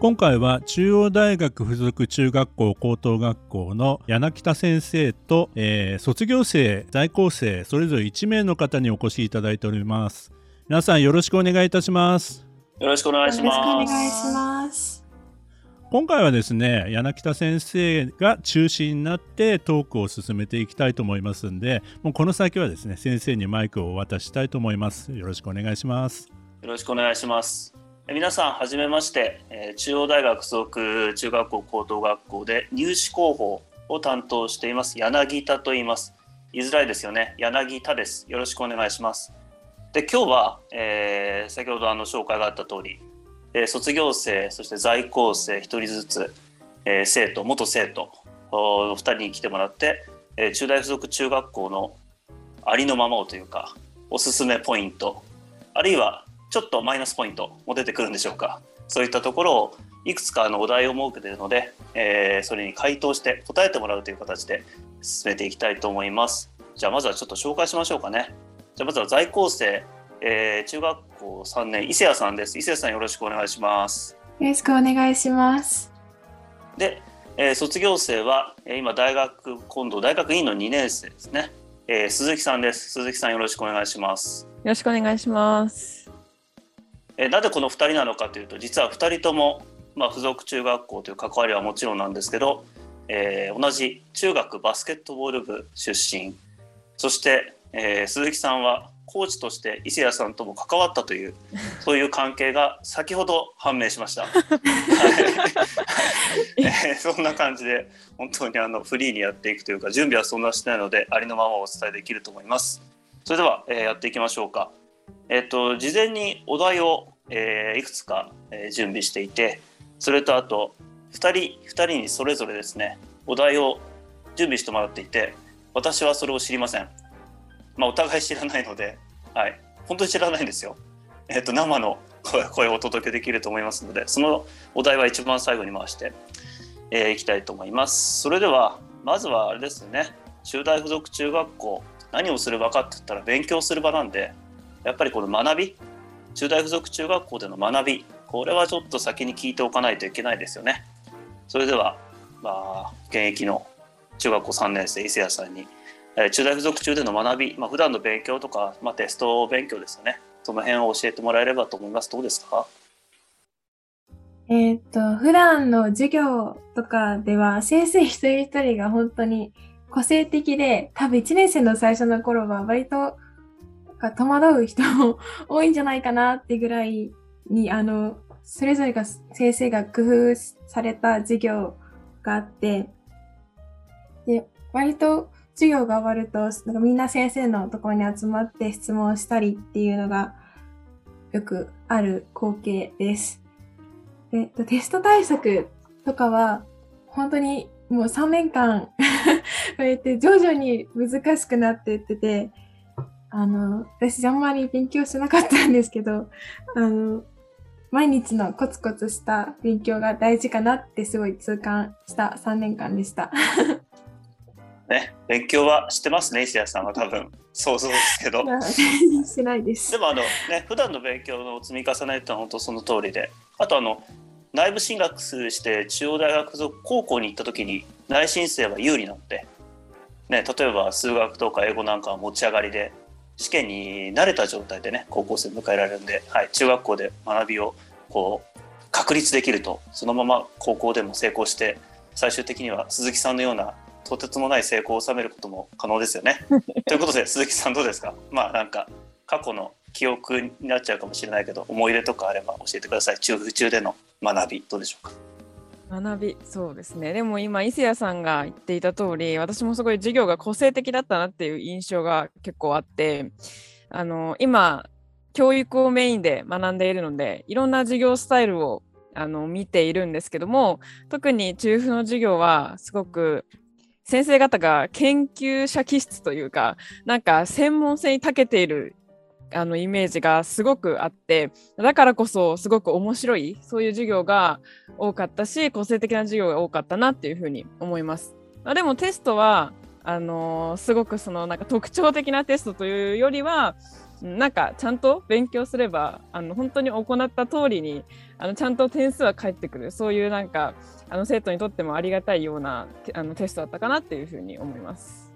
今回は中央大学附属中学校高等学校の柳北先生と、えー、卒業生在校生それぞれ1名の方にお越しいただいております。皆さんよろしくお願いいたします。よろしくお願いします。よろしくお願いします。今回はですね柳北先生が中心になってトークを進めていきたいと思いますんでもうこの先はですね先生にマイクをお渡ししたいと思います。よろしくお願いします。よろしくお願いします皆さんはじめまして、え中央大学附属中学校高等学校で入試広報を担当しています柳田と言います。言いづらいですよね。柳田です。よろしくお願いします。で今日は、えー、先ほどあの紹介があった通り、えー、卒業生そして在校生1人ずつ、えー、生徒元生徒2人に来てもらって、えー、中大附属中学校のありのままをというかおすすめポイントあるいはちょっとマイナスポイントも出てくるんでしょうか。そういったところをいくつかのお題を設けているので、えー、それに回答して答えてもらうという形で進めていきたいと思います。じゃあまずはちょっと紹介しましょうかね。じゃあまずは在校生、えー、中学校3年伊勢谷さんです。伊勢谷さんよろしくお願いします。よろしくお願いします。で、えー、卒業生は今大学今度大学院の2年生ですね、えー、鈴木さんです。鈴木さんよろしくお願いします。よろしくお願いしますえなぜこの2人なのかというと実は2人とも、まあ、付属中学校という関わりはもちろんなんですけど、えー、同じ中学バスケットボール部出身そして、えー、鈴木さんはコーチとして伊勢谷さんとも関わったというそういう関係が先ほど判明しました。はい えー、そんな感じで本当にあのフリーにやっていくというか準備はそんなしてないのでありのままお伝えできると思います。それでは、えー、やっていきましょうか。えっ、と事前にお題をえー、いくつか、えー、準備していてそれとあと2人2人にそれぞれですねお題を準備してもらっていて私はそれを知りません。まあ、お互い知らないので、はい、本当に知らないんですよ。えっ、ー、と生の声をお届けできると思いますのでそのお題は一番最後に回してえー、いきたいと思います。それではまずはあれですね中大附属中学校何をする場かって言ったら勉強する場なんでやっぱりこの学び中大附属中学校での学びこれはちょっと先に聞いておかないといけないですよね。それでは、まあ、現役の中学校3年生伊勢谷さんに、えー、中大附属中での学び、まあ普段の勉強とか、まあ、テスト勉強ですよね。その辺を教えてもらえればと思います。どうですか？えっと普段の授業とかでは先生一人一人が本当に個性的で多分1年生の最初の頃は割とが戸惑う人も多いんじゃないかなってぐらいに、あの、それぞれが先生が工夫された授業があって、で、割と授業が終わると、なんかみんな先生のところに集まって質問したりっていうのがよくある光景です。で、テスト対策とかは、本当にもう3年間 こうやって徐々に難しくなっていってて、あの、私あんまり勉強しなかったんですけど、あの、毎日のコツコツした勉強が大事かなってすごい痛感した3年間でした。ね、勉強はしてますね、石谷さんは多分想像ですけど。してないです。でもあのね、普段の勉強の積み重ねって本当その通りで、あとあの内部進学して中央大学属高校に行った時に内申生は有利なので、ね、例えば数学とか英語なんかは持ち上がりで試験に慣れた状態でね高校生迎えられるんで、はい、中学校で学びをこう確立できるとそのまま高校でも成功して最終的には鈴木さんのようなとてつもない成功を収めることも可能ですよね。ということで鈴木さんどうですか？まあなんか過去の記憶になっちゃうかもしれないけど思い出とかあれば教えてください。中府中での学びどうでしょうか？学び。そうですね。でも今伊勢谷さんが言っていた通り私もすごい授業が個性的だったなっていう印象が結構あってあの今教育をメインで学んでいるのでいろんな授業スタイルをあの見ているんですけども特に中風の授業はすごく先生方が研究者気質というかなんか専門性に長けているあのイメージがすごくあってだからこそすごく面白いそういう授業が多かったし個性的な授業が多かったなっていうふうに思います。あでもテストはあの、すごくそのなんか特徴的なテストというよりはなんかちゃんと勉強すればあの本当に行った通りにあのちゃんと点数は返ってくるそういうなんかあの生徒にとってもありがたいようなあのテストだったかなっていうふうに思います。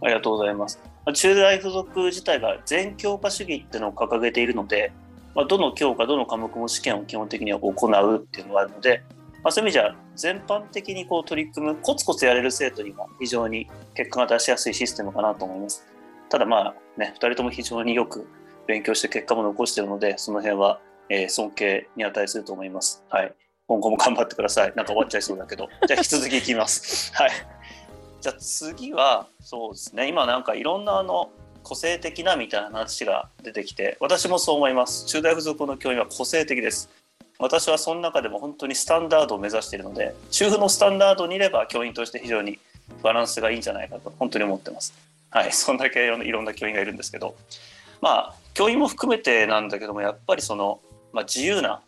ありがとうございます。中大附属自体が全教科主義っていうのを掲げているので、まあ、どの教科どの科目も試験を基本的には行うっていうのがあるので、まあ、そういう意味じゃ全般的にこう取り組むコツコツやれる生徒には非常に結果が出しやすいシステムかなと思います。ただまあね2人とも非常によく勉強して結果も残しているのでその辺は、え、尊敬に値すると思います。はい。今後も頑張ってください。なんか終わっちゃいそうだけど。じゃあ引き続きいきます。はい。じゃあ次はそうですね。今なんかいろんなあの個性的なみたいな話が出てきて私もそう思います。中大附属の教員は個性的です。私はその中でも本当にスタンダードを目指しているので中風のスタンダードにいれば教員として非常にバランスがいいんじゃないかと本当に思ってます。はい。そんだけいろんな教員がいるんですけど。まあ教員も含めてなんだけどもやっぱりその、まあ、自由な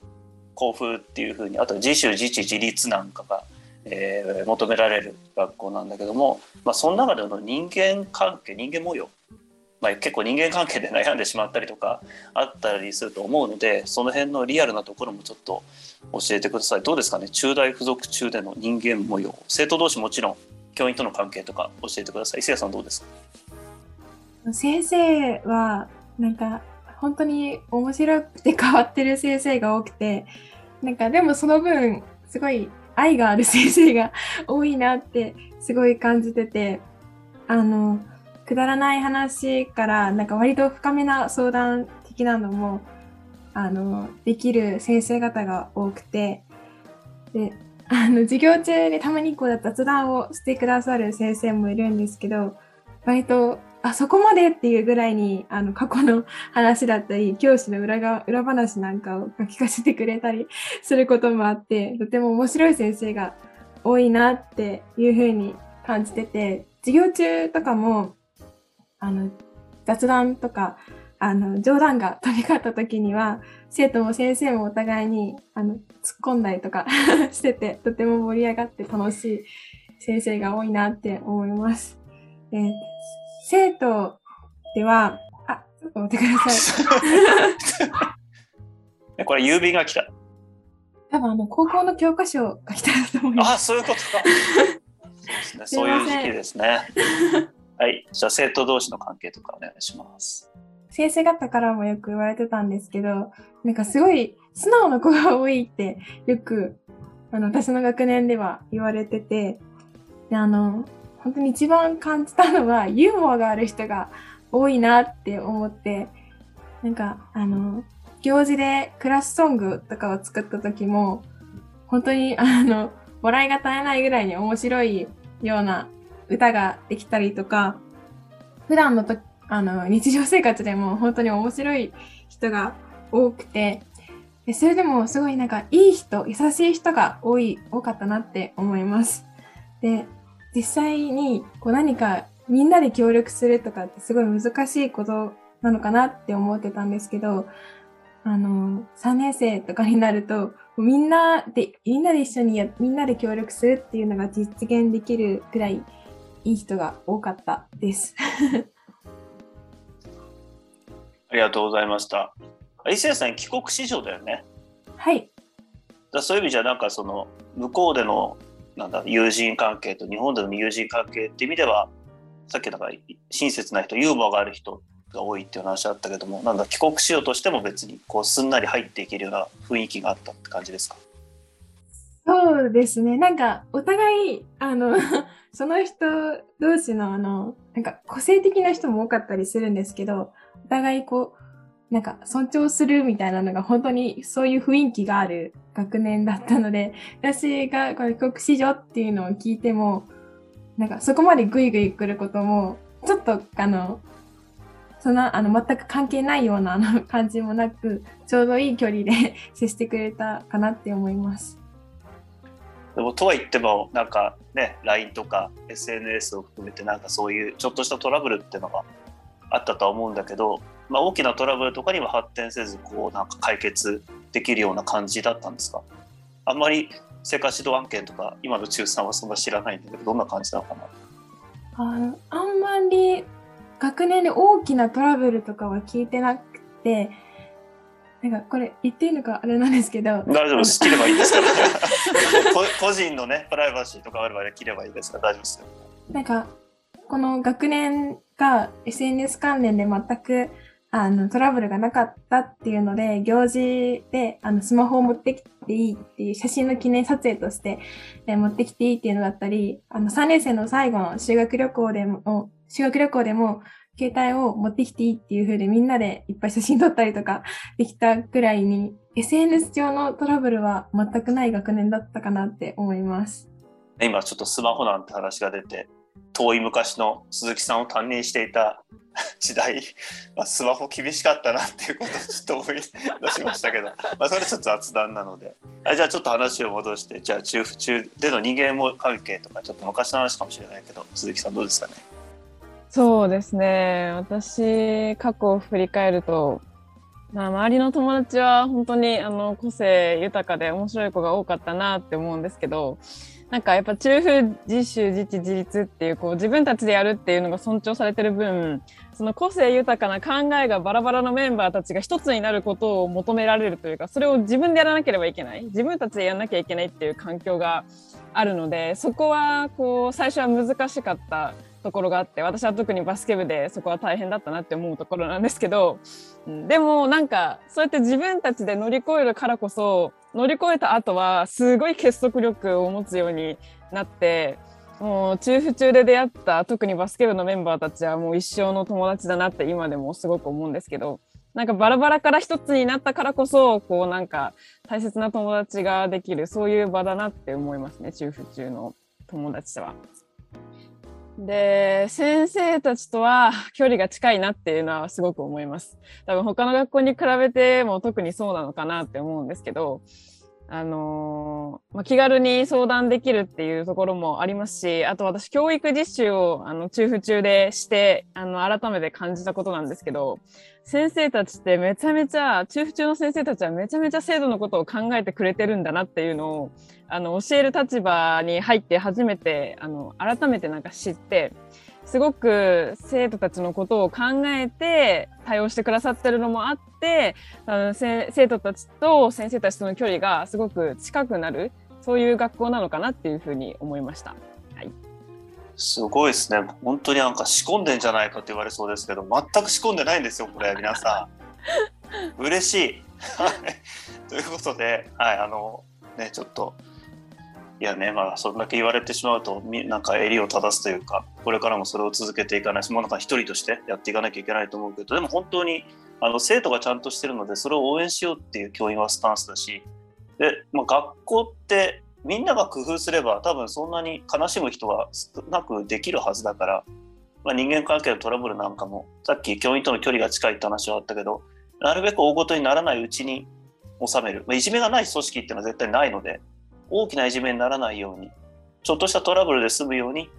校風っていうふうにあと自主自治自立なんかがえー、求められる学校なんだけども、まあ、その中での人間関係人間模様、まあ、結構人間関係で悩んでしまったりとかあったりすると思うのでその辺のリアルなところもちょっと教えてください。どうですかね？中大附属中での人間模様。生徒同士もちろん教員との関係とか教えてください。伊勢谷さんどうですか？先生はなんか本当に面白くて変わってる先生が多くてなんかでもその分すごい愛がある先生が多いなってすごい感じてて、あの、くだらない話からなんか割と深めな相談的なのも、あの、できる先生方が多くて、で、あの、授業中にたまにこう雑談をしてくださる先生もいるんですけど、割とあそこまでっていうぐらいにあの過去の 話だったり教師の裏が裏話なんかを聞かせてくれたり することもあってとても面白い先生が多いなっていうふうに感じてて授業中とかもあの雑談とかあの冗談が飛び交った時には生徒も先生もお互いにあの突っ込んだりとか しててとても盛り上がって楽しい先生が多いなって思います。えー生徒では、あ、ちょっと待ってください。これ郵便が来た。多分あの高校の教科書が来たと思います。あ、そういうことか。そうね、そういう時期ですね。はい、じゃあ生徒同士の関係とかお願いします。先生方からもよく言われてたんですけど、なんかすごい素直な子が多いってよくあの私の学年では言われてて、であの本当に一番感じたのは ユーモアがある人が多いなって思ってなんかあの行事でクラスソングとかを作った時も本当にあの笑いが絶えないぐらいに面白いような歌ができたりとか普段のとあの日常生活でも本当に面白い人が多くてでそれでもすごいなんかいい人優しい人が多い多かったなって思います。で実際にこう何かみんなで協力するとかってすごい難しいことなのかなって思ってたんですけど、あの、3年生とかになると、みんなで、みんなで一緒にや、みんなで協力するっていうのが実現できるくらいいい人が多かったです。ありがとうございました。伊勢さん、帰国子女だよね。はい。だそういう意味じゃ、なんかその、向こうでのなんだ友人関係と日本での友人関係っていう意味ではさっきだから親切な人ユーモアがある人が多いっていう話あったけどもなんだ帰国しようとしても別にこうすんなり入っていけるような雰囲気があったって感じですか？そうですね。なんかお互いあの その人同士のあのなんか個性的な人も多かったりするんですけどお互いこうなんか尊重するみたいなのが本当にそういう雰囲気がある学年だったので、私がこれ帰国子女っていうのを聞いても、なんかそこまでグイグイ来ることも、ちょっとあの、そんなあの全く関係ないようなあの感じもなくちょうどいい距離で接してくれたかなって思います。でもとは言ってもなんかね LINE とか SNS を含めてなんかそういうちょっとしたトラブルっていうのがあったとは思うんだけど、まあ、大きなトラブルとかには発展せずこうなんか解決できるような感じだったんですか？あんまり生活指導案件とか今の中3はそんな知らないんだけどどんな感じなのかな？ああんまり学年で大きなトラブルとかは聞いてなくてなんかこれ言っていいのかあれなんですけど。大丈夫です。切ればいいですから。こ個人のねプライバシーとかあれば切ればいいですから。大丈夫ですよ。なんかこの学年が SNS 関連で全くあのトラブルがなかったっていうので行事であのスマホを持ってきていいっていう写真の記念撮影として、えー持ってきていいっていうのだったりあの3年生の最後の修学旅行でも修学旅行でも携帯を持ってきていいっていう風でみんなでいっぱい写真撮ったりとか できたくらいに SNS 上のトラブルは全くない学年だったかなって思います。今ちょっとスマホなんて話が出て遠い昔の鈴木さんを担任していた 時代、まあ、スマホ厳しかったなっていうことをちょっと思い出しましたけど、まあ、それちょっと雑談なのであじゃあちょっと話を戻してじゃあ中府中での人間も関係とかちょっと昔の話かもしれないけど鈴木さんどうですかね？そうですね。私、過去を振り返ると、まあ、周りの友達は本当にあの個性豊かで面白い子が多かったなって思うんですけど、なんかやっぱ中風自主自治自立っていうこう自分たちでやるっていうのが尊重されてる分その個性豊かな考えがバラバラのメンバーたちが一つになることを求められるというかそれを自分でやらなければいけない。自分たちでやらなきゃいけないっていう環境があるのでそこはこう最初は難しかったところがあって私は特にバスケ部でそこは大変だったなって思うところなんですけど、でもなんかそうやって自分たちで乗り越えるからこそ乗り越えた後はすごい結束力を持つようになってもう中府中で出会った特にバスケ部のメンバーたちはもう一生の友達だなって今でもすごく思うんですけどなんかバラバラから一つになったからこそこうなんか大切な友達ができるそういう場だなって思いますね中府中の友達とは。で先生たちとは 距離が近いなっていうのはすごく思います。多分他の学校に比べても特にそうなのかなって思うんですけど、あのまあ、気軽に相談できるっていうところもありますしあと私教育実習をあの中府中でしてあの改めて感じたことなんですけど先生たちってめちゃめちゃ中府中の先生たちはめちゃめちゃ制度のことを考えてくれてるんだなっていうのをあの教える立場に入って初めてあの改めてなんか知ってすごく生徒たちのことを考えて対応してくださってるのもあってあの生徒たちと先生たちとの距離がすごく近くなるそういう学校なのかなっていうふうに思いました。すごいですね。本当になんか仕込んでんじゃないかって言われそうですけど全く仕込んでないんですよこれ皆さん。嬉しい。ということではいあのねちょっといやねまあそんだけ言われてしまうとなんか襟を正すというかこれからもそれを続けていかないしもうなんか一人としてやっていかなきゃいけないと思うけどでも本当にあの生徒がちゃんとしてるのでそれを応援しようっていう教員はスタンスだしで、まあ、学校ってみんなが工夫すれば多分そんなに悲しむ人は少なくできるはずだから、まあ、人間関係のトラブルなんかもさっき教員との距離が近いって話はあったけどなるべく大ごとにならないうちに収める、まあ、いじめがない組織っていうのは絶対ないので大きないじめにならないようにちょっとしたトラブルで済むように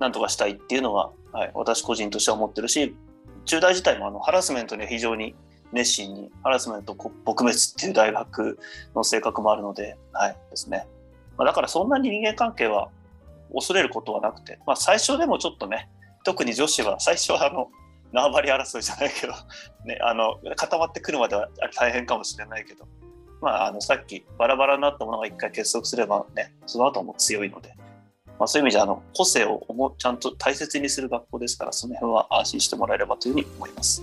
なんとかしたいっていうのは、はい、私個人としては思ってるし中大自体もあのハラスメントには非常に熱心にハラスメント撲滅っていう大学の性格もあるので、はいですね。まあ、だからそんなに人間関係は恐れることはなくて、まあ、最初でもちょっとね特に女子は最初はあの縄張り争いじゃないけど、ね、あの固まってくるまでは大変かもしれないけど、まあ、あのさっきバラバラになったものが一回結束すればねその後も強いので、まあ、そういう意味じゃあの個性をちゃんと大切にする学校ですからその辺は安心してもらえればというふうに思います。